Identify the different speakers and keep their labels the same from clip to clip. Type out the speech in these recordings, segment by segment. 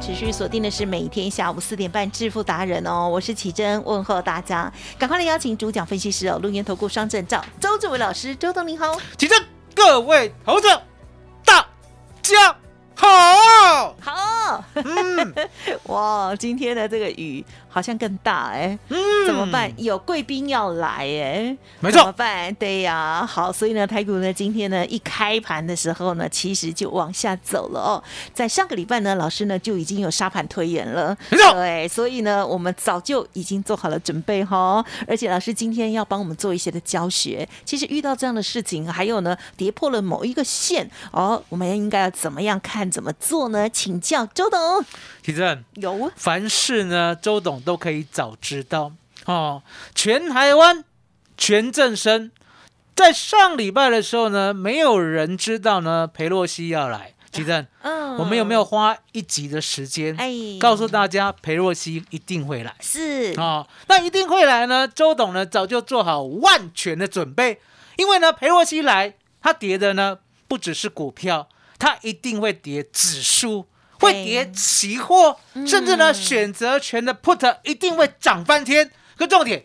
Speaker 1: 持续锁定的是每天下午四点半致富达人哦，我是启珍，问候大家，赶快来邀请主讲分析师哦，录音投顾双证照周志伟老师，周董您好，
Speaker 2: 启真，各位投资者，大家好。
Speaker 1: 好，
Speaker 2: 嗯，
Speaker 1: 哇，今天的这个雨好像更大哎，
Speaker 2: 嗯
Speaker 1: 怎么办？？有贵宾要来哎，
Speaker 2: 没错
Speaker 1: 怎么办？对呀，好，所以呢，台股呢今天呢一开盘的时候呢，其实就往下走了哦。在上个礼拜呢，老师呢就已经有沙盘推演了，
Speaker 2: 没错
Speaker 1: 对，所以呢，我们早就已经做好了准备哈。而且老师今天要帮我们做一些的教学。其实遇到这样的事情，还有呢跌破了某一个线哦，我们应该要怎么样看，怎么做呢？请教周董。
Speaker 2: 其实
Speaker 1: 有
Speaker 2: 凡事呢，周董都可以早知道哦。全台湾全正生，在上礼拜的时候呢，没有人知道呢裴洛西要来。其实
Speaker 1: 嗯
Speaker 2: 我们有没有花一集的时间，
Speaker 1: 哎
Speaker 2: 告诉大家裴若曦一定会来？
Speaker 1: 是
Speaker 2: 哦，那一定会来呢。周董呢早就做好万全的准备，因为呢裴若曦来，他跌的呢不只是股票，他一定会跌指数，会跌期货，甚至呢选择权的 put 一定会涨翻天。可重点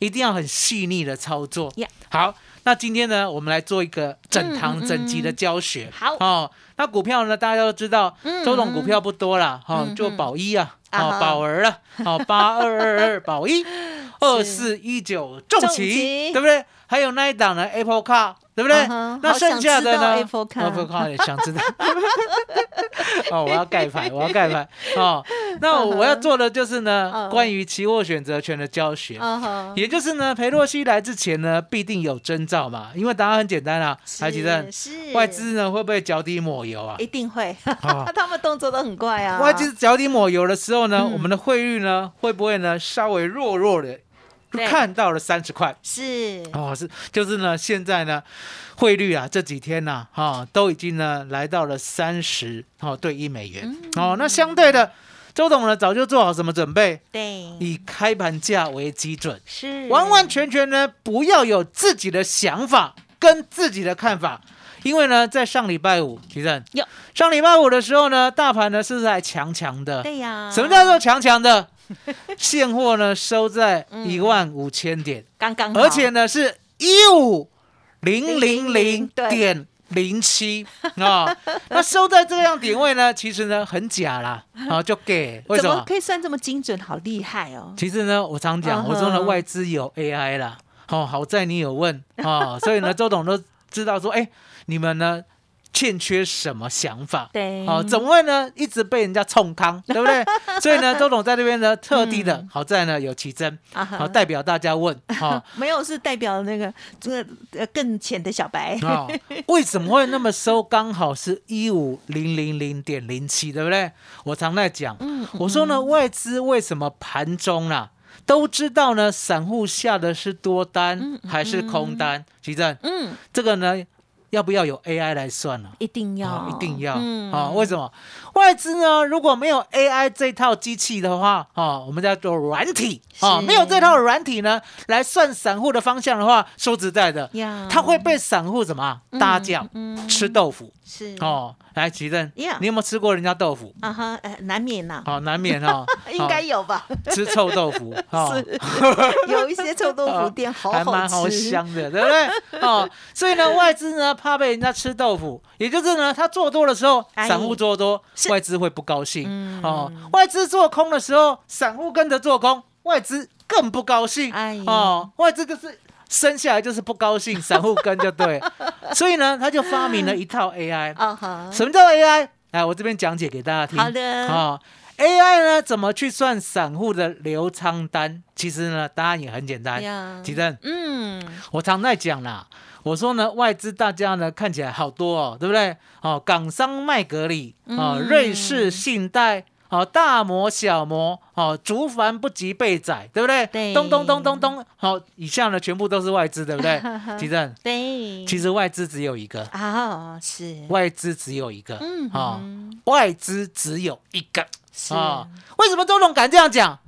Speaker 2: 一定要很细腻的操作。好，那今天呢我们来做一个整堂整集的教学。
Speaker 1: 好
Speaker 2: 哦，那股票呢大家都知道，
Speaker 1: 嗯
Speaker 2: 周董股票不多啦，哈、
Speaker 1: 嗯
Speaker 2: 就宝一啊。
Speaker 1: 啊
Speaker 2: 宝儿啊，好，八二二二 宝一，二四一九重
Speaker 1: 重
Speaker 2: 旗
Speaker 1: 旗，
Speaker 2: 对不对？还有那一档呢，Apple Car，对不对？那剩下的呢
Speaker 1: Apple Car
Speaker 2: Car 也想知道。哦，我要盖牌，我要盖牌 哦。那我要做的就是呢，
Speaker 1: 嗯
Speaker 2: 关于期货选择权的教学。也就是呢，裴洛西来之前呢，必定有征兆嘛，因为答案很简单啊，台积电
Speaker 1: 是
Speaker 2: 外资呢会不会脚底抹油啊？
Speaker 1: 一定会，
Speaker 2: 啊
Speaker 1: 他们动作都很怪啊。
Speaker 2: 外资脚底抹油的时候呢，
Speaker 1: 嗯
Speaker 2: 我们的汇率呢会不会呢稍微弱弱的，就看到了三十块。
Speaker 1: 是。
Speaker 2: 哦，是就是呢现在呢汇率啊这几天呢哈、都已经呢来到了三十哦对一美元、
Speaker 1: 嗯。
Speaker 2: 哦，那相对的周董呢早就做好什么准备，
Speaker 1: 对，
Speaker 2: 以开盘价为基准，
Speaker 1: 是。
Speaker 2: 完完全全呢不要有自己的想法跟自己的看法。因为呢，在上礼拜五，其实
Speaker 1: 有
Speaker 2: 上礼拜五的时候呢，大盘呢是不是还强强的？
Speaker 1: 对呀。
Speaker 2: 什么叫做强强的？现货呢收在
Speaker 1: 嗯
Speaker 2: 一万五千点，
Speaker 1: 刚刚？
Speaker 2: 而且呢是一五零零零
Speaker 1: 对
Speaker 2: 点零七啊。那收在这样点位呢，其实呢很假啦，啊就给为什么？
Speaker 1: 可以算这么精准？好厉害哦！
Speaker 2: 其实呢，我常讲，我说呢外资有 AI 啦，哦好在你有问啊，所以呢周董都知道说，哎你们呢欠缺什么想法？
Speaker 1: 对
Speaker 2: 哦，怎么会呢？一直被人家冲康，对不对？所以呢，周董在这边呢，特地的，好在呢有奇珍，好代表大家问，哈
Speaker 1: 没有是代表那个这个呃更浅的小白。
Speaker 2: 啊，为什么会那么收？刚好是一五零零零点零七，对不对？我常在讲，
Speaker 1: 嗯
Speaker 2: 我说呢，外资为什么盘中啦、都知道呢？散户下的是多单还是空单？奇珍，
Speaker 1: 嗯，
Speaker 2: 这个呢，要不要有 AI 来算呢、
Speaker 1: 一定要，
Speaker 2: 啊，一定要。啊、
Speaker 1: 嗯
Speaker 2: 为什么？外资呢？如果没有 AI 这套机器的话，啊，我们叫做软体。啊，没有这套软体呢，来算散户的方向的话，说实在的，
Speaker 1: 呀。
Speaker 2: 它会被散户怎么啊？
Speaker 1: 嗯
Speaker 2: 搭酱、
Speaker 1: 嗯。
Speaker 2: 吃豆腐
Speaker 1: 是
Speaker 2: 哦。来，奇正
Speaker 1: Yeah
Speaker 2: 你有没有吃过人家豆腐？
Speaker 1: 啊哈，呃，难免呐，
Speaker 2: 好，难免 哦，
Speaker 1: 应该有吧？
Speaker 2: 吃臭豆腐，哦，
Speaker 1: 有一些臭豆腐店好
Speaker 2: 还蛮好香的，对不对？哦，所以呢，外资呢怕被人家吃豆腐，也就是呢，他做多的时候，
Speaker 1: 哎
Speaker 2: 散户做多，外资会不高兴。
Speaker 1: 嗯
Speaker 2: 哦，外资做空的时候，散户跟着做空，外资更不高兴。
Speaker 1: 哎
Speaker 2: 哦，外资就是生下来就是不高兴，散户跟就对。所以呢，他就发明了一套 AI。什么叫 AI？来，我这边讲解给大家听。
Speaker 1: 好的
Speaker 2: 哦，AI 呢怎么去算散户的流仓单？其实呢，答案也很简单
Speaker 1: 呀。
Speaker 2: 吉正，
Speaker 1: 嗯，
Speaker 2: 我常在讲啦，我说呢，外资大家呢看起来好多哦，对不对？哦，港商麦格里，哦，
Speaker 1: 嗯
Speaker 2: 瑞士信贷。哦，大摩、小摩，哦，竹凡不及被宰，对不对？
Speaker 1: 对。
Speaker 2: 咚咚咚咚咚，好、以下呢全部都是外资，对不对？吉正，
Speaker 1: 对，
Speaker 2: 其实外资只有一个，
Speaker 1: 啊是，
Speaker 2: 外资只有一个，
Speaker 1: 嗯
Speaker 2: 啊、
Speaker 1: 哼
Speaker 2: 外资只有一个
Speaker 1: 是。
Speaker 2: 啊、为什么周董敢这样讲？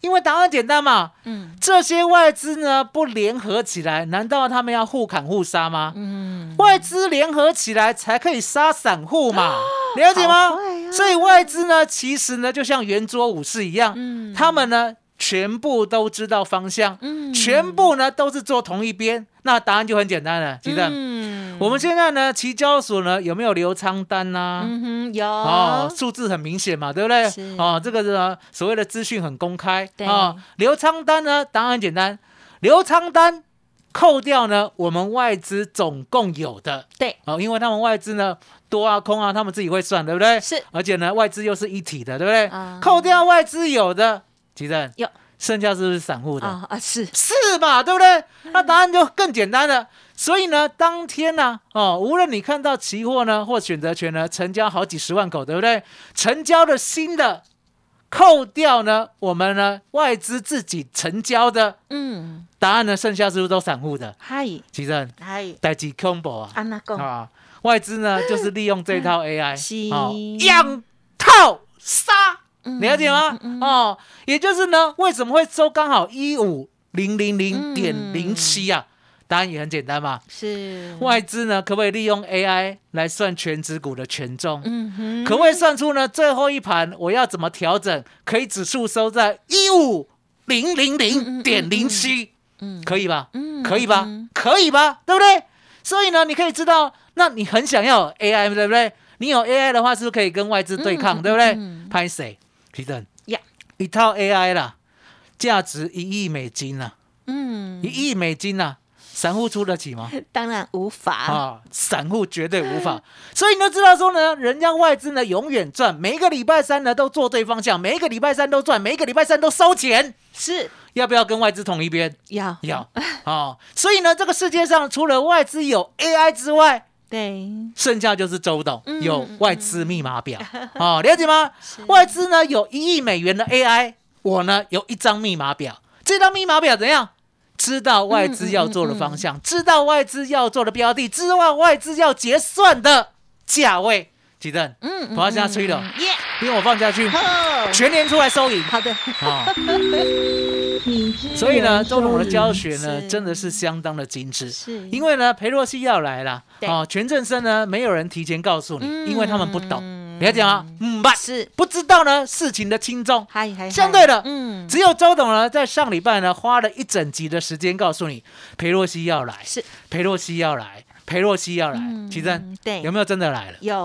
Speaker 2: 因为答案简单嘛，
Speaker 1: 嗯。
Speaker 2: 这些外资呢不联合起来，难道他们要互砍互杀吗？
Speaker 1: 嗯，
Speaker 2: 外资联合起来才可以杀散户嘛，了解吗？所以外资呢，其实呢就像圆桌武士一样，
Speaker 1: 嗯。
Speaker 2: 他们呢全部都知道方向，
Speaker 1: 嗯。
Speaker 2: 全部呢都是坐同一边，那答案就很简单了，记得。
Speaker 1: 嗯。
Speaker 2: 我们现在呢，期交所呢有没有留仓单呐、
Speaker 1: 嗯哼有。
Speaker 2: 哦，数字很明显嘛，对不对？
Speaker 1: 是？
Speaker 2: 哦，这个呢所谓的资讯很公开
Speaker 1: 对。
Speaker 2: 哦。留仓单呢，答案很简单，留仓单扣掉呢我们外资总共有的。
Speaker 1: 对。
Speaker 2: 哦，因为他们外资呢多啊空啊，他们自己会算，对不对？
Speaker 1: 是
Speaker 2: 而且呢外资又是一体的，对不对？
Speaker 1: 啊
Speaker 2: 扣掉外资有的，其正
Speaker 1: 有
Speaker 2: 剩下是不是散户的？
Speaker 1: 啊啊是
Speaker 2: 是嘛，对不对？那答案就更简单了。所以呢，当天呢，哦，无论你看到期货呢或选择权呢成交好几十万口，对不对？成交的新的，扣掉呢我们呢外资自己成交的，
Speaker 1: 嗯
Speaker 2: 答案呢剩下是不是都散户的？
Speaker 1: 嗨
Speaker 2: 其实
Speaker 1: 嗨
Speaker 2: 带几 combo 啊
Speaker 1: 安娜讲
Speaker 2: 啊，外资呢就是利用这套 AI
Speaker 1: 是
Speaker 2: 哦，养套杀。
Speaker 1: 嗯
Speaker 2: 了解吗？哦，也就是呢，为什么会收刚好一五零零零点零七啊？答案也很简单嘛。
Speaker 1: 是
Speaker 2: 外资呢，可不可以利用 AI 来算全指股的权重？
Speaker 1: 嗯哼
Speaker 2: 可不可以算出呢最后一盘我要怎么调整，可以指数收在一五零零零点零七？
Speaker 1: 嗯
Speaker 2: 可以吧？
Speaker 1: 嗯
Speaker 2: 可以吧
Speaker 1: 嗯？
Speaker 2: 可以吧？对不对？所以呢，你可以知道，那你很想要 AI，对不对？你有 AI 的话，是不是可以跟外资对抗，
Speaker 1: 嗯
Speaker 2: 对不对
Speaker 1: 嗯？
Speaker 2: 拍谁？皮登
Speaker 1: 呀
Speaker 2: 一套 AI 啦，价值一亿美金呐、
Speaker 1: 嗯
Speaker 2: 一亿美金呐、散户出得起吗？
Speaker 1: 当然无法
Speaker 2: 啊，散户绝对无法。所以你都知道说呢，人家外资呢永远赚，每一个礼拜三呢都做对方向，每一个礼拜三都赚，每一个礼拜三都收钱。
Speaker 1: 是
Speaker 2: 要不要跟外资同一边？
Speaker 1: 要
Speaker 2: 要啊。所以呢，这个世界上除了外资有 AI 之外，
Speaker 1: 对
Speaker 2: 剩下就是周董
Speaker 1: 嗯
Speaker 2: 有外资密码表哦，了解吗？外资呢有一亿美元的 AI，我呢有一张密码表，这张密码表怎样？知道外资要做的方向，知道外资要做的标的，知道外资要结算的价位。几阵？
Speaker 1: 嗯
Speaker 2: 我要现在吹了，
Speaker 1: 耶
Speaker 2: 因为我放下去，
Speaker 1: 哦
Speaker 2: 全年出来收银。
Speaker 1: 好的。
Speaker 2: 啊。所以呢，周董的教学呢，真的是相当的精致。
Speaker 1: 是。
Speaker 2: 因为呢，裴洛西要来了，
Speaker 1: 对。
Speaker 2: 哦，全正生呢，没有人提前告诉你，
Speaker 1: 嗯。
Speaker 2: 因为他们不懂，了解吗？嗯，不，
Speaker 1: 是
Speaker 2: 不知道呢事情的轻重。
Speaker 1: 嗨嗨
Speaker 2: 相对的
Speaker 1: 嗯
Speaker 2: 只有周董呢，在上礼拜呢，花了一整集的时间告诉你，裴洛西要来，
Speaker 1: 是
Speaker 2: 裴洛西要来，裴洛西要来。
Speaker 1: 嗯
Speaker 2: 奇珍，
Speaker 1: 对
Speaker 2: 有没有真的来了？
Speaker 1: 有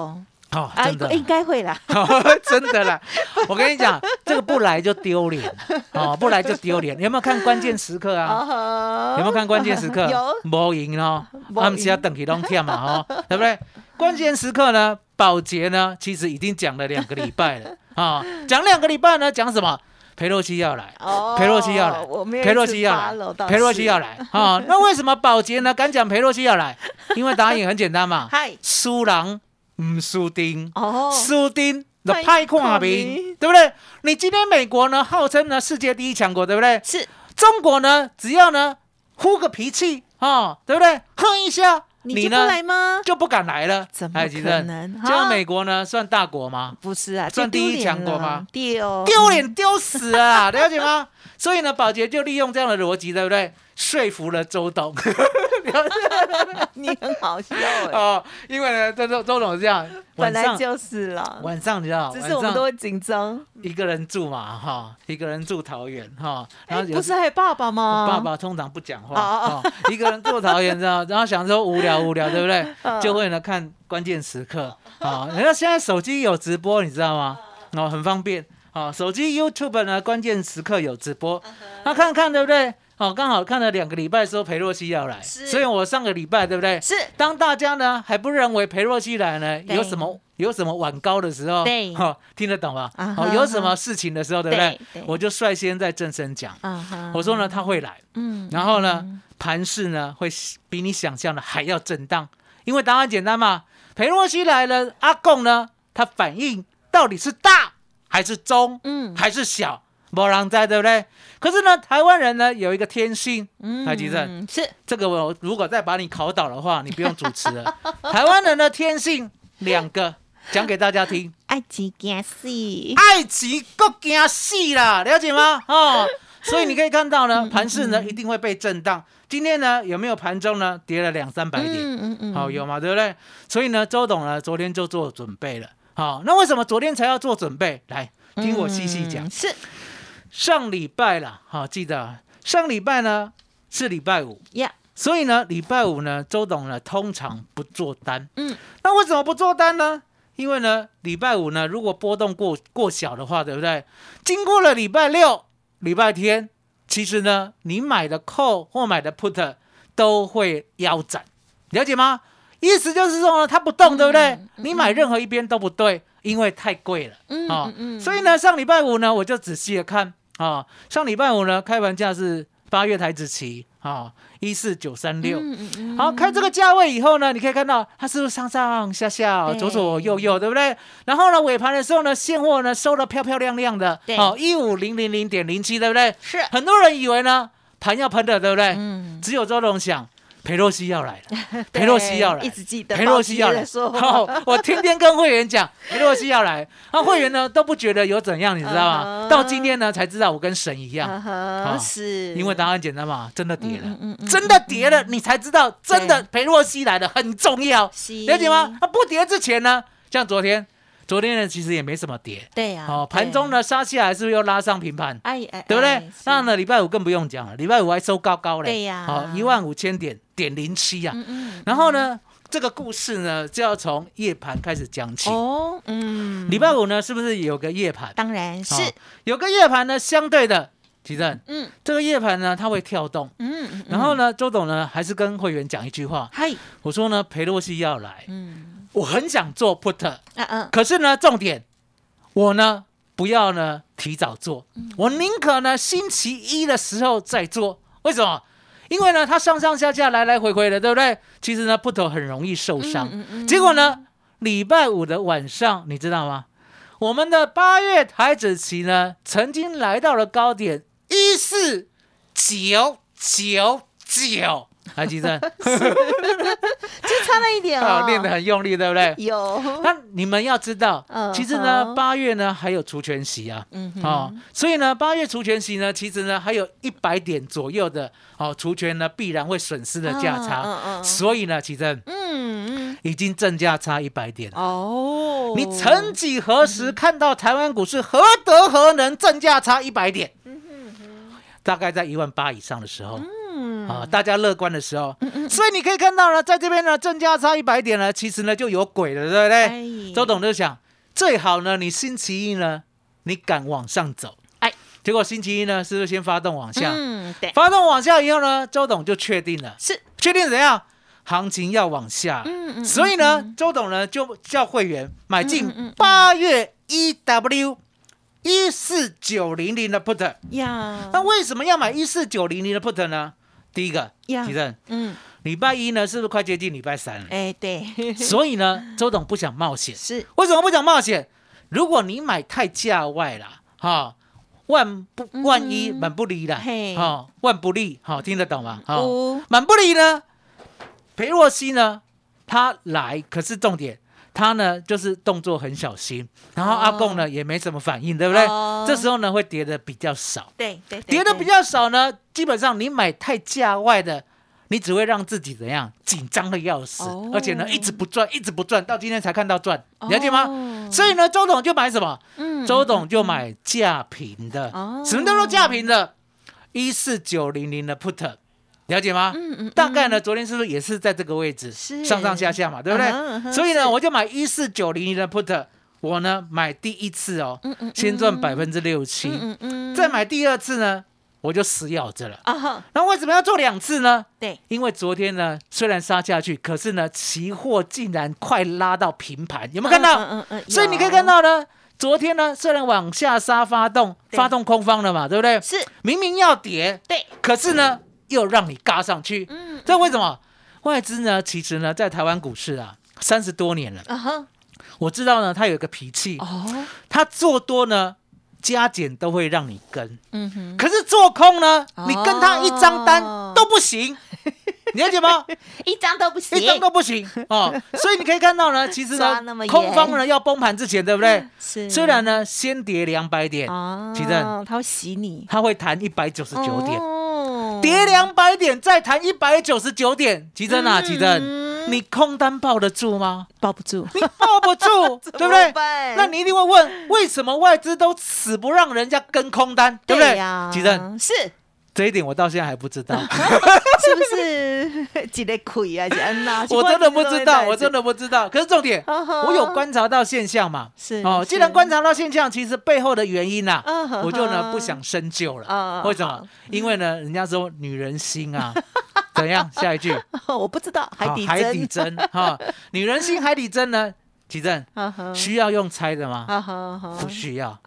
Speaker 2: 哦，
Speaker 1: 啊
Speaker 2: 真的
Speaker 1: 应该会啦
Speaker 2: 真的啦！我跟你讲，这个不来就丢脸哦，不来就丢脸。有没有看关键时刻啊？
Speaker 1: 哦
Speaker 2: 有没有看关键时刻？
Speaker 1: 有
Speaker 2: 没赢哦，他们其他等起都跳嘛，哦，对不对？关键时刻呢，保洁呢，其实已经讲了两个礼拜了 啊，讲两个礼拜呢，讲什么？裴洛西要来，
Speaker 1: 哦
Speaker 2: 裴洛西要来
Speaker 1: 我没有
Speaker 2: 裴洛西要来，裴洛西要来啊！那为什么保洁呢敢讲裴洛西要来？因为答案也很简单嘛，
Speaker 1: 嗨
Speaker 2: 输人唔输丁，
Speaker 1: 哦
Speaker 2: 输丁的
Speaker 1: 派
Speaker 2: 派看兵，对不对？你今天美国呢，号称呢世界第一强国，对不对？
Speaker 1: 是
Speaker 2: 中国呢，只要呢呼个脾气啊、对不对？哼一下，
Speaker 1: 你就不
Speaker 2: 呢
Speaker 1: 来吗？
Speaker 2: 就不敢来了。
Speaker 1: 怎么可能
Speaker 2: 这样美国呢算大国吗？
Speaker 1: 不是啊，
Speaker 2: 算第一强国吗
Speaker 1: 丢
Speaker 2: 丢脸丢死啊！了解吗？所以呢，宝洁就利用这样的逻辑，对不对？说服了周董，
Speaker 1: 你很好笑哎，
Speaker 2: 哦，因为呢，这周周总是这样，晚上
Speaker 1: 本来就是啦，
Speaker 2: 晚上你知道，
Speaker 1: 只是
Speaker 2: 晚上
Speaker 1: 我们都会紧张。
Speaker 2: 一个人住嘛，哈，一个人住桃园哈，然后有
Speaker 1: 不是还有爸爸吗？
Speaker 2: 爸爸通常不讲话，
Speaker 1: 哦
Speaker 2: 哦，一个人住桃园，知道，然后想说无聊无聊，对不对？
Speaker 1: 嗯
Speaker 2: 就会呢看关键时刻啊，人家现在手机有直播，你知道吗？哦，很方便哦，手机 YouTube 呢关键时刻有直播，
Speaker 1: 嗯
Speaker 2: 那看看对不对？哦，刚好看了两个礼拜，说裴洛西要来，所以我上个礼拜对不对？
Speaker 1: 是。
Speaker 2: 当大家呢还不认为裴洛西来呢有什么有什么晚高的时候，
Speaker 1: 对。
Speaker 2: 哈、听得懂吗？
Speaker 1: 啊哈
Speaker 2: 哦，有什么事情的时候，对不对？
Speaker 1: 对对。
Speaker 2: 我就率先在正声讲，我说呢他会来，
Speaker 1: 嗯
Speaker 2: 然后呢盘势呢会比你想象的还要震荡，因为答案简单嘛，裴洛西来了，阿贡呢他反应到底是大还是中，
Speaker 1: 嗯。
Speaker 2: 还是小，没人在，对不对？可是呢，台湾人呢有一个天性，
Speaker 1: 嗯
Speaker 2: 台积电
Speaker 1: 是
Speaker 2: 这个我如果再把你考倒的话，你不用主持了。台湾人的天性两个，讲给大家听。
Speaker 1: 爱情惊死，
Speaker 2: 爱情够惊死啦，了解吗？哦，所以你可以看到呢，盘势呢一定会被震荡。今天呢有没有盘中呢跌了两三百点？
Speaker 1: 嗯嗯嗯
Speaker 2: 好、有嘛，对不对？所以呢，周董呢昨天就做准备了。好、那为什么昨天才要做准备？来听我细细讲。
Speaker 1: 嗯是
Speaker 2: 上礼拜了，好、记得啊上礼拜呢是礼拜五，
Speaker 1: 呀，
Speaker 2: 所以呢，礼拜五呢，周董呢通常不做单。
Speaker 1: 嗯，
Speaker 2: 那为什么不做单呢？因为呢，礼拜五呢，如果波动过过小的话，对不对？经过了礼拜六、礼拜天，其实呢，你买的 call 或买的 put 都会腰斩，了解吗？意思就是说呢，它不动，对不对？你买任何一边都不对，因为太贵了。
Speaker 1: 嗯
Speaker 2: 啊、
Speaker 1: 嗯嗯
Speaker 2: 所以呢，上礼拜五呢，我就仔细的看啊、上礼拜五呢，开盘价是八月台子期啊，一四九三六。好，开这个价位以后呢，你可以看到它是不是上上下下、左左右右，对不对？然后呢，尾盘的时候呢，现货呢收的漂漂亮亮的，
Speaker 1: 对
Speaker 2: 好，一五零零零点零七，对不对？
Speaker 1: 是
Speaker 2: 很多人以为呢盘要喷的，对不对？
Speaker 1: 嗯
Speaker 2: 只有周董想，裴洛西要来了，裴 洛西要来，
Speaker 1: 一直记得
Speaker 2: 裴洛西要来，
Speaker 1: 说。
Speaker 2: 好，我天天跟会员讲裴洛西要来，那会员呢都不觉得有怎样，你知道吗？到今天呢才知道我跟神一样，
Speaker 1: 是。
Speaker 2: 因为答案简单嘛，真的跌了，真的跌了，你才知道真的裴洛西来了很重要，
Speaker 1: 是。
Speaker 2: 了解吗？那不跌之前呢，像昨天，昨天呢其实也没什么跌，
Speaker 1: 对呀，
Speaker 2: 哦，盘中呢杀下来是不是又拉上平盘？
Speaker 1: 哎哎，
Speaker 2: 对不对？
Speaker 1: 哎？
Speaker 2: 那呢，礼拜五更不用讲了，礼拜五还收高高嘞，
Speaker 1: 对呀。
Speaker 2: 好一万五千点点零七啊。
Speaker 1: 嗯嗯
Speaker 2: 然后呢，这个故事呢就要从夜盘开始讲起。
Speaker 1: 哦嗯，
Speaker 2: 礼拜五呢，是不是有个夜盘？
Speaker 1: 当然是
Speaker 2: 好有个夜盘呢，相对的，其正，
Speaker 1: 嗯
Speaker 2: 这个夜盘呢，它会跳动。
Speaker 1: 嗯嗯，
Speaker 2: 然后呢，周董呢还是跟会员讲一句话，
Speaker 1: 嗨
Speaker 2: 我说呢，裴洛西要来，
Speaker 1: 嗯
Speaker 2: 我很想做 put，
Speaker 1: 嗯嗯
Speaker 2: 可是呢，重点我呢不要呢提早做，
Speaker 1: 嗯
Speaker 2: 我宁可呢星期一的时候再做。为什么？因为呢，它上上下下来来回回的，对不对？其实呢不投很容易受伤。
Speaker 1: 嗯嗯
Speaker 2: 结果呢，礼拜五的晚上，你知道吗？我们的八月台子期呢，曾经来到了高点一四九九九，还记得？
Speaker 1: 就差了一点
Speaker 2: 啊，
Speaker 1: 哦，
Speaker 2: 练得很用力，对不对？
Speaker 1: 有。
Speaker 2: 那你们要知道，
Speaker 1: 嗯
Speaker 2: 其实呢，八月呢还有除权息啊，
Speaker 1: 嗯哼。
Speaker 2: 哦，所以呢，八月除权息呢，其实呢还有一百点左右的哦除权呢必然会损失的价差，
Speaker 1: 嗯嗯嗯
Speaker 2: 所以呢，其实
Speaker 1: 嗯嗯。
Speaker 2: 已经正价差一百点。了。
Speaker 1: 哦，
Speaker 2: 你曾几何时看到台湾股市何德何能正价差一百点？大概在一万八以上的时啊，大家乐观的时候，所以你可以看到呢，在这边呢，正价差一百点呢，其实呢就有鬼了，对不对？
Speaker 1: 哎。
Speaker 2: 周董就想，最好呢，你星期一呢，你敢往上走，
Speaker 1: 哎，
Speaker 2: 结果星期一呢，是不是先发动往下？
Speaker 1: 嗯对。
Speaker 2: 发动往下以后呢，周董就确定了，
Speaker 1: 是。
Speaker 2: 确定怎样？行情要往下，
Speaker 1: 嗯嗯
Speaker 2: 所以呢，周董呢就叫会员买进
Speaker 1: 嗯。
Speaker 2: 八月一 W 一四九零零的 put。
Speaker 1: 呀。
Speaker 2: 那为什么要买一四九零零的 put 呢？第一个，
Speaker 1: 呀
Speaker 2: 提正，
Speaker 1: 嗯
Speaker 2: 礼拜一呢是不是快接近礼拜三了？
Speaker 1: 哎对
Speaker 2: 所以呢，周董不想冒险。
Speaker 1: 是
Speaker 2: 为什么不想冒险？如果你买太价外了，哈、万不万一满不离啦，
Speaker 1: 嘿
Speaker 2: 哈、万不利，好、听得懂吗？哈、
Speaker 1: 哦
Speaker 2: 满不离呢，裴若曦呢，他来，可是重点，他呢就是动作很小心，然后阿贡呢、也没什么反应，对不对？
Speaker 1: 哦
Speaker 2: 这时候呢会跌的比较少，
Speaker 1: 对对
Speaker 2: 跌的比较少呢，基本上你买太价外的，你只会让自己怎样紧张的要死，
Speaker 1: 哦
Speaker 2: 而且呢一直不赚，一直不赚，到今天才看到赚，了解吗？
Speaker 1: 哦
Speaker 2: 所以呢，周董就买什么？
Speaker 1: 嗯
Speaker 2: 周董就买价平的，
Speaker 1: 哦
Speaker 2: 什么叫做价平的？一四九零零的 put，了解吗？
Speaker 1: 嗯嗯
Speaker 2: 大概呢，昨天是不是也是在这个位置，
Speaker 1: 是
Speaker 2: 上上下下嘛，对不对？所以呢，我就买一四九零零的 put，我呢买第一次哦，
Speaker 1: 嗯嗯
Speaker 2: 先赚百分之六七，
Speaker 1: 嗯嗯
Speaker 2: 再买第二次呢，我就死咬着了。
Speaker 1: 啊哈，
Speaker 2: 那为什么要做两次呢？
Speaker 1: 对，
Speaker 2: 因为昨天呢，虽然杀下去，可是呢，期货竟然快拉到平盘，有没有看到？
Speaker 1: 嗯嗯嗯
Speaker 2: 所以你可以看到呢，昨天呢，虽然往下杀发动，发动空方了嘛，对不对？
Speaker 1: 是
Speaker 2: 明明要跌，
Speaker 1: 对，
Speaker 2: 可是呢，又让你嘎上去，
Speaker 1: 嗯
Speaker 2: 这为什么？外资呢，其实呢，在台湾股市啊，三十多年了，
Speaker 1: 啊哈，
Speaker 2: 我知道呢，他有一个脾气，
Speaker 1: 哦，
Speaker 2: 他做多呢，加减都会让你跟，
Speaker 1: 嗯哼，
Speaker 2: 可是做空呢，
Speaker 1: 哦。
Speaker 2: 你跟他一张单 都不行，你了解吗？
Speaker 1: 一张都不行，
Speaker 2: 一张都不行。哦。所以你可以看到呢，其实呢空方呢要崩盘之前，对不对？
Speaker 1: 是。
Speaker 2: 虽然呢先跌两百点，
Speaker 1: 啊，
Speaker 2: 奇正
Speaker 1: 他会洗你。
Speaker 2: 他会弹一百九十九点，
Speaker 1: 哦
Speaker 2: 跌两百点再弹一百九十九点，奇正啊，
Speaker 1: 嗯
Speaker 2: 奇正，你空单抱得住吗？
Speaker 1: 抱不住，
Speaker 2: 你抱不住，对不对？那你一定会问，为什么外资都死不让人家跟空单，对不对？
Speaker 1: 呀，
Speaker 2: 奇正，
Speaker 1: 是
Speaker 2: 这一点我到现在还不知道。
Speaker 1: 是不是 几个亏啊？是安娜，
Speaker 2: 我真的不知道，我真
Speaker 1: 的
Speaker 2: 的不知道。可是重点，我有观察到现象嘛？
Speaker 1: 是
Speaker 2: 哦，既然观察到现象，其实背后的原因呐、我就呢不想深究了。
Speaker 1: 嗯
Speaker 2: 为什么？因为呢，人家说女人心啊，怎样？下一句，
Speaker 1: 我不知道海底
Speaker 2: 好海底
Speaker 1: 针，
Speaker 2: 针哈，女人心海底针呢？奇正需要用猜的吗？不需要，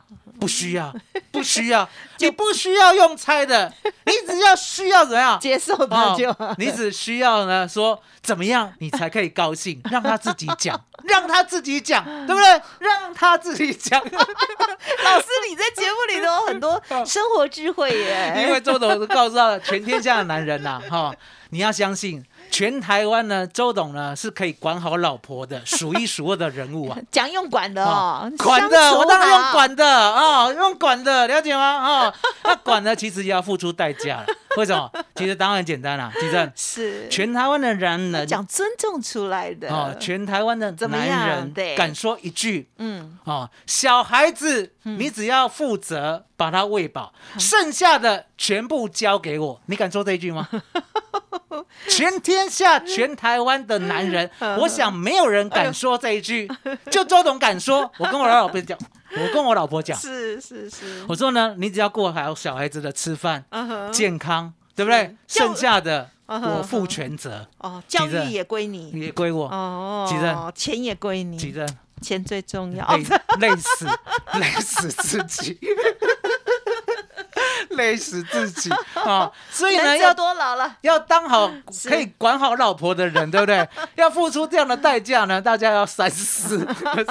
Speaker 2: 不需要，不需要，你不需要用猜的，你只要需要怎么样？
Speaker 1: 接受他就
Speaker 2: 哦，你只需要呢说怎么样，你才可以高兴，让他自己讲，让他自己讲，对不对？让他自己讲，
Speaker 1: 老师你在节目里头有很多生活智慧耶，
Speaker 2: 因为周董告诉他，全天下的男人呐、哈、你要相信，全台湾呢，周董呢是可以管好老婆的，数一数二的人物啊。
Speaker 1: 讲用管的哦，
Speaker 2: 管的，我当然用管的哦，用管的，了解吗？哦，那管呢，其实也要付出代价了。为什么？其实答案很简单啦，其正，
Speaker 1: 是
Speaker 2: 全台湾的男人
Speaker 1: 讲尊重出来的
Speaker 2: 哦，全台湾的男人敢说一句
Speaker 1: 嗯
Speaker 2: 哦，小孩子你只要负责把他喂饱，剩下的全部交给我。你敢说这一句吗？全天下全台湾的男人，我想没有人敢说这一句，就周董敢说。我跟我老婆讲，我跟我老婆讲，
Speaker 1: 是是是，
Speaker 2: 我说呢，你只要过好小孩子的吃饭、健康，对不对？剩下的我负全责，
Speaker 1: 哦，教育也归你。
Speaker 2: 也归我。
Speaker 1: 哦，
Speaker 2: 急着
Speaker 1: 钱也归你，
Speaker 2: 几任
Speaker 1: 钱最重要，
Speaker 2: 累累死，累死 自己，累死自己 啊！所以呢，要
Speaker 1: 多老了？
Speaker 2: 要当好 可以管好老婆的人，对不对？要付出这样的代价呢，大家要三思，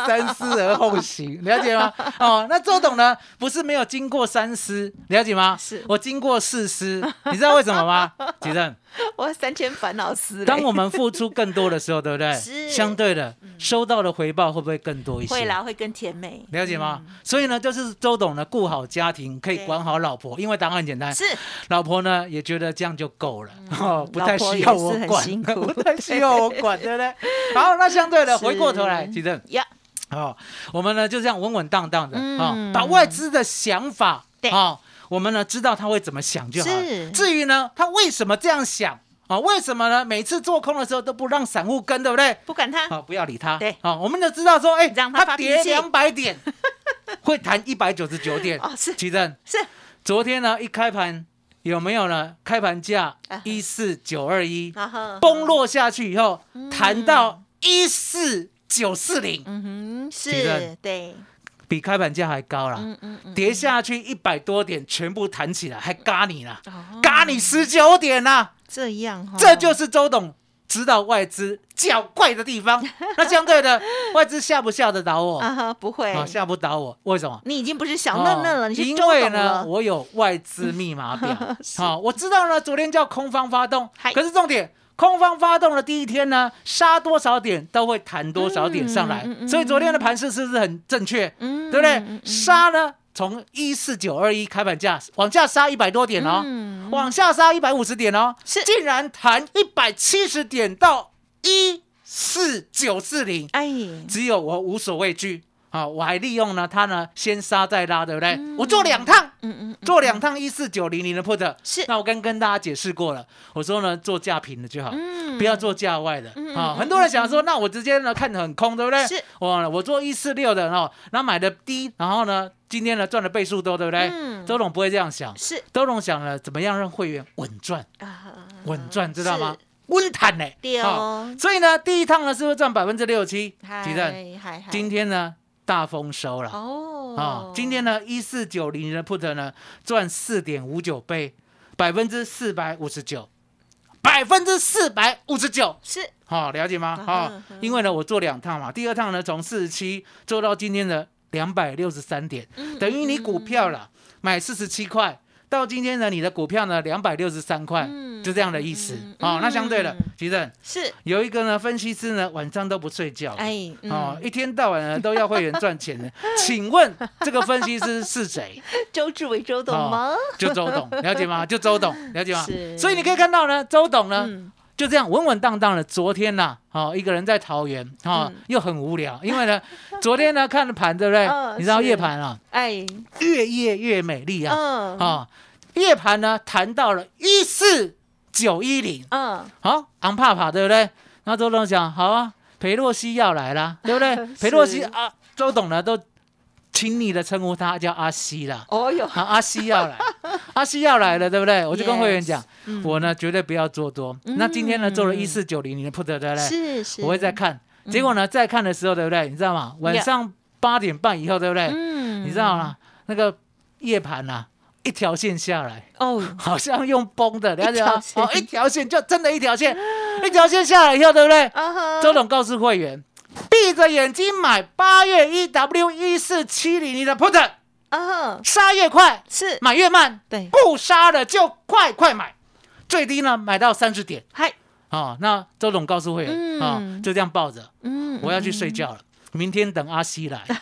Speaker 2: 三思而后行，了解吗？哦，那周董呢，不是没有经过三思，了解吗？
Speaker 1: 是
Speaker 2: 我经过四思，你知道为什么吗？吉正，
Speaker 1: 我三千烦恼丝嘞，
Speaker 2: 当我们付出更多的时候，对不对？
Speaker 1: 是。
Speaker 2: 相对的，收到的回报会不会更多一些？
Speaker 1: 会啦，会更甜美，
Speaker 2: 了解吗？所以呢，就是周董呢，顾好家庭，可以管好老婆，因为答案很简单，
Speaker 1: 是。
Speaker 2: 老婆呢也觉得这样就够了，哦，不太需要我管，不太需要我管，对不对？好，那相对的，回过头来，其实
Speaker 1: 呀，
Speaker 2: 哦，我们呢就这样稳稳当当的啊、
Speaker 1: 嗯
Speaker 2: 把外资的想法
Speaker 1: 对。
Speaker 2: 啊、我们呢知道他会怎么想就好至于呢，他为什么这样想啊、为什么呢？每次做空的时候都不让散户跟，对不对？
Speaker 1: 不管他，
Speaker 2: 啊，不要理他。
Speaker 1: 对。
Speaker 2: 啊，我们就知道说，哎，
Speaker 1: 让他
Speaker 2: 跌两百点，会弹一百九十九点。
Speaker 1: 哦是。
Speaker 2: 奇正
Speaker 1: 是。
Speaker 2: 昨天呢一开盘有没有呢？开盘价
Speaker 1: 啊。
Speaker 2: 一四九二一，崩，落下去以后，弹到一四九四零，
Speaker 1: 嗯哼，是，对，
Speaker 2: 比开盘价还高了。
Speaker 1: 嗯嗯嗯，
Speaker 2: 跌下去一百多点，全部弹起来，还嘎你了，
Speaker 1: 哦
Speaker 2: 嘎你十九点呐、
Speaker 1: 这样哈，
Speaker 2: 这就是周董知道外资较怪的地方。那相对的，外资吓不吓得倒我？
Speaker 1: 不会
Speaker 2: 啊，，吓不倒我，为什么？
Speaker 1: 你已经不是小嫩嫩了，
Speaker 2: 哦
Speaker 1: 你是周
Speaker 2: 因为呢，我有外资密码表。好，我知道呢，昨天叫空方发动，可是重点。空方发动的第一天呢，杀多少点都会弹多少点上来，所以昨天的盘势是不是很正确？
Speaker 1: 嗯
Speaker 2: 对不对？杀呢从一四九二一开盘价往下杀一百多点哦，
Speaker 1: 嗯。
Speaker 2: 往下杀一百五十点哦，
Speaker 1: 是。
Speaker 2: 竟然弹一百七十点到一四九四零，
Speaker 1: 哎，
Speaker 2: 只有我无所畏惧啊！我还利用呢它呢先杀再拉，对不对？我做两趟，
Speaker 1: 嗯嗯，
Speaker 2: 做两趟一四九零零的 put，
Speaker 1: 是
Speaker 2: 那我刚跟大家解释过了，我说呢做价平的就好，
Speaker 1: 嗯
Speaker 2: 不要做价外的
Speaker 1: 嗯
Speaker 2: 啊。
Speaker 1: 嗯
Speaker 2: 很多人想说，那我直接呢看得很空，对不对？
Speaker 1: 是，
Speaker 2: 我我做一四六的哦，然后买的低，然后呢今天呢赚的倍数多，对不对？
Speaker 1: 嗯
Speaker 2: 周董不会这样想，
Speaker 1: 是
Speaker 2: 周董想了怎么样让会员稳赚，
Speaker 1: 啊，
Speaker 2: 稳赚知道吗
Speaker 1: 是？
Speaker 2: 温谈呢？
Speaker 1: 对
Speaker 2: 啊
Speaker 1: 哦，
Speaker 2: 所以呢，第一趟呢是不是赚百分之六七？
Speaker 1: 嗨
Speaker 2: 吉正，
Speaker 1: 嗨嗨
Speaker 2: 今天呢大丰收了。
Speaker 1: 哦。
Speaker 2: 啊，今天呢，一四九零的 put 呢赚四点五九倍，百分之四百五十九，百分之四百五十九，
Speaker 1: 是。
Speaker 2: 好、了解吗？
Speaker 1: 嗯
Speaker 2: 好、
Speaker 1: 哼哼
Speaker 2: 因为呢我做两趟嘛，第二趟呢从四十七做到今天的两百六十三点，
Speaker 1: 嗯
Speaker 2: 等于你股票了买四十七块，到今天呢你的股票呢两百六十三块，
Speaker 1: 嗯
Speaker 2: 就这样的意思。
Speaker 1: 嗯
Speaker 2: 好、那相对的
Speaker 1: 嗯，
Speaker 2: 其实
Speaker 1: 是，
Speaker 2: 有一个呢分析师呢晚上都不睡觉，
Speaker 1: 哎，嗯
Speaker 2: 哦，一天到晚呢都要会员赚钱的，请问这个分析师是谁？
Speaker 1: 周志伟周董吗？
Speaker 2: 就周董，了解吗？就周董，了解吗
Speaker 1: 是？
Speaker 2: 所以你可以看到呢，周董呢、
Speaker 1: 嗯
Speaker 2: 就这样稳稳当当的。昨天呐、哦，一个人在桃园，哦，
Speaker 1: 嗯
Speaker 2: 又很无聊，因为呢，昨天呢看盘，对不对？
Speaker 1: 嗯
Speaker 2: 你知道夜盘啊，
Speaker 1: 哎，
Speaker 2: 越夜越美丽啊，
Speaker 1: 嗯
Speaker 2: 啊、夜盘呢谈到了一四九一零，
Speaker 1: 嗯，
Speaker 2: 好，昂帕帕，对不对？那周董讲，好啊，裴洛西要来啦，对不对？裴洛西啊，周董呢都亲昵的称呼他叫阿西啦。
Speaker 1: 哦哟，
Speaker 2: 啊，阿西要来，阿西要来了，对不对？我就跟会员讲，
Speaker 1: 嗯
Speaker 2: 我呢绝对不要做多。那今天呢做了一四九零零的 put，对不对？
Speaker 1: 是是，
Speaker 2: 我会再看。结果呢，再看的时候，对不对？你知道吗？晚上八点半以后，对不对？
Speaker 1: 嗯
Speaker 2: 你知道吗？那个夜盘呐，一条线下来，
Speaker 1: 哦，
Speaker 2: 好像用崩的，了解吗
Speaker 1: 一条？线
Speaker 2: 哦，一条线就真的一条线，一条线下来以后，对不对？
Speaker 1: 啊哈
Speaker 2: 周董告诉会员，闭着眼睛买八月一 W 一四七零零的 put，
Speaker 1: 啊哈，
Speaker 2: 杀越快，
Speaker 1: 是，
Speaker 2: 买越慢，
Speaker 1: 对，
Speaker 2: 不杀了就快快买，最低呢买到三十点
Speaker 1: 嗨，
Speaker 2: 啊、那周董告诉会员啊、
Speaker 1: 嗯
Speaker 2: 就这样抱着，
Speaker 1: 嗯，
Speaker 2: 我要去睡觉了，明天等阿西来。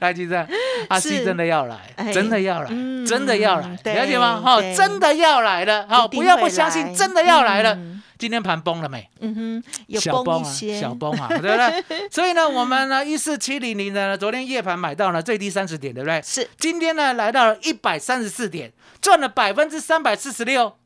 Speaker 2: 来，记着，阿西真的要来，
Speaker 1: 哎。
Speaker 2: 真的要来，
Speaker 1: 嗯。
Speaker 2: 真的要来，
Speaker 1: 对
Speaker 2: 了解吗？哈、真的要来了，
Speaker 1: 好、
Speaker 2: 不要不相信，真的要来了。
Speaker 1: 嗯
Speaker 2: 今天盘崩了没？
Speaker 1: 嗯哼，有
Speaker 2: 小崩啊，
Speaker 1: 一些，
Speaker 2: 小崩啊，对不对？所以呢，我们呢一四七零零的呢，昨天夜盘买到了最低三十点，对不对？
Speaker 1: 是，
Speaker 2: 今天呢来到了一百三十四点，赚了百分之三百四十六，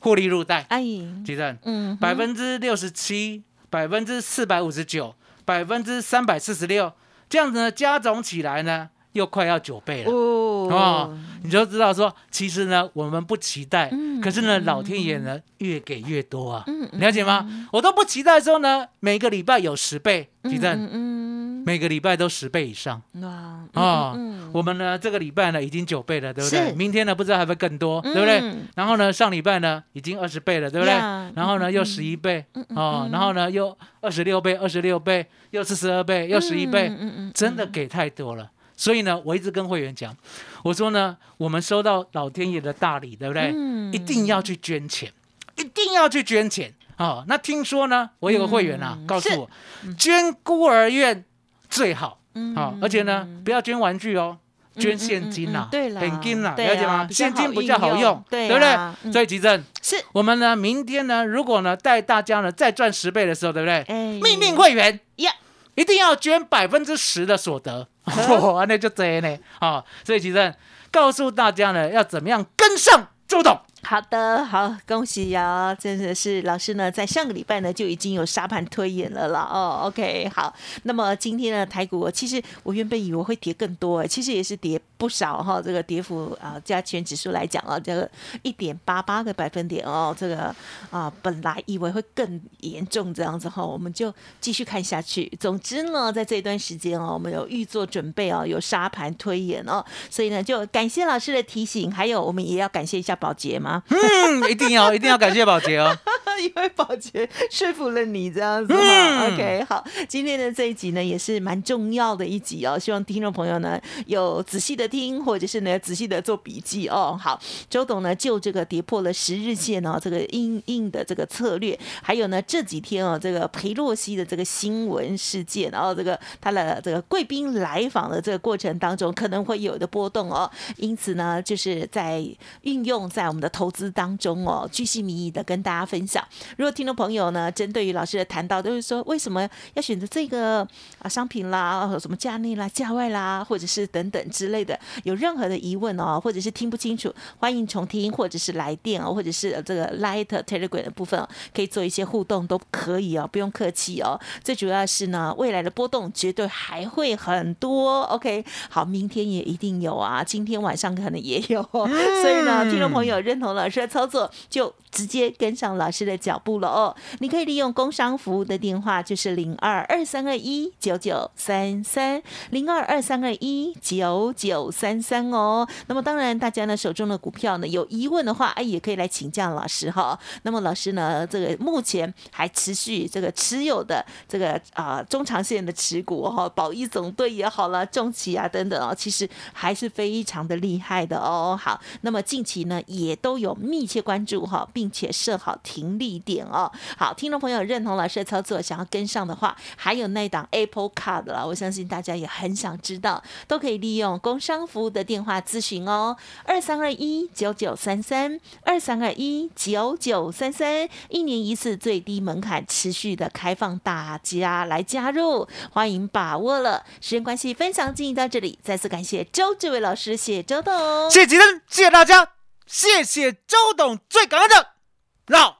Speaker 2: 获利入袋。
Speaker 1: 哎，
Speaker 2: 记得
Speaker 1: 嗯，
Speaker 2: 百分之六十七，百分之四百五十九，百分之三百四十六，这样子呢加总起来呢，又快要九倍了。
Speaker 1: 哦
Speaker 2: 哦，你就知道说，其实呢，我们不期待，
Speaker 1: 嗯
Speaker 2: 可是呢，老天爷呢越给越多啊，了解吗？我都不期待说呢，每个礼拜有十倍，地震，
Speaker 1: 嗯嗯
Speaker 2: 每个礼拜都十倍以上啊、我们呢这个礼拜呢已经九倍了，对不对？明天呢不知道还会更多，对不对？
Speaker 1: 嗯
Speaker 2: 然后呢上礼拜呢已经二十倍了，对不对
Speaker 1: 呀？
Speaker 2: 然后呢又十一倍哦，然后呢又二十六倍，二十六倍，又四十二倍，又十一倍，
Speaker 1: 嗯嗯嗯，
Speaker 2: 真的给太多了。所以呢，我一直跟会员讲，我说呢，我们收到老天爷的大礼，对不对？
Speaker 1: 嗯
Speaker 2: 一定要去捐钱，一定要去捐钱哦。那听说呢，我有个会员啊，
Speaker 1: 嗯
Speaker 2: 告诉我，捐孤儿院最好
Speaker 1: 嗯
Speaker 2: 啊、而且呢，不要捐玩具哦。捐现金呐、
Speaker 1: 嗯嗯嗯对啦
Speaker 2: 现金
Speaker 1: 啊
Speaker 2: 了解吗？现金比较好用，
Speaker 1: 对
Speaker 2: 不对所以吉正，
Speaker 1: 是，
Speaker 2: 我们呢，明天呢，如果呢带大家呢再赚十倍的时候，对不对？
Speaker 1: 哎
Speaker 2: 命令会员
Speaker 1: 呀，
Speaker 2: 一定要捐百分之十的所得，哇，那就这呢啊！所以其实告诉大家呢，要怎么样跟上周董。
Speaker 1: 好的，好，恭喜呀！真的是老师呢，在上个礼拜呢就已经有沙盘推演了啦。哦，OK，好。那么今天呢，台股其实我原本以为会跌更多，其实也是跌不少哈。这个跌幅啊，加权指数来讲啊，这个一点八八个百分点哦，这个啊，本来以为会更严重这样子哈，我们就继续看下去。总之呢，在这一段时间哦，我们有预做准备哦，有沙盘推演哦，所以呢，就感谢老师的提醒，还有我们也要感谢一下保洁吗。
Speaker 2: 嗯，一定要一定要感谢保洁哦，
Speaker 1: 因为宝洁说服了你这样子哈。
Speaker 2: 嗯
Speaker 1: OK，好，今天的这一集呢也是蛮重要的一集哦，希望听众朋友呢有仔细的听，或者是呢仔细的做笔记哦。好，周董呢就这个跌破了十日线哦，这个硬硬的这个策略，还有呢这几天哦这个裴洛西的这个新闻事件，然后这个他的这个贵宾来访的这个过程当中可能会有的波动哦，因此呢就是在运用在我们的投资当中哦，居心民意的跟大家分享。如果听众朋友呢，针对于老师的谈到，都是说为什么要选择这个啊商品啦，什么价内啦、价外啦，或者是等等之类的，有任何的疑问哦，或者是听不清楚，欢迎重听，或者是来电哦，或者是呃这个 Light Telegram 的部分、哦，可以做一些互动，都可以哦，不用客气哦。最主要是呢，未来的波动绝对还会很多。OK，好，明天也一定有啊，今天晚上可能也有哦、所以呢，听众朋友认同老师的操作，就直接跟上老师的脚步了哦。你可以利用工商服务的电话，就是零二二三二一九九三三零二二三二一九九三三哦。那么当然，大家呢手中的股票呢有疑问的话，哎，也可以来请教老师哈。那么老师呢，这个目前还持续这个持有的这个啊、中长线的持股哈、宝一总队也好了，重企啊等等哦，其实还是非常的厉害的哦。好，那么近期呢也都有密切关注哈，并且设好停利一点哦。好，听众朋友认同老师的操作，想要跟上的话，还有那档 Apple Card 啦，我相信大家也很想知道，都可以利用工商服务的电话咨询哦，二三二一九九三三二三二一九九三三，一年一次最低门槛，持续的开放大家来加入，欢迎把握了。时间关系，分享进行到这里，再次感谢周志伟老师，谢周董，
Speaker 2: 谢谢吉登，谢谢大家，谢谢周董，最感恩的老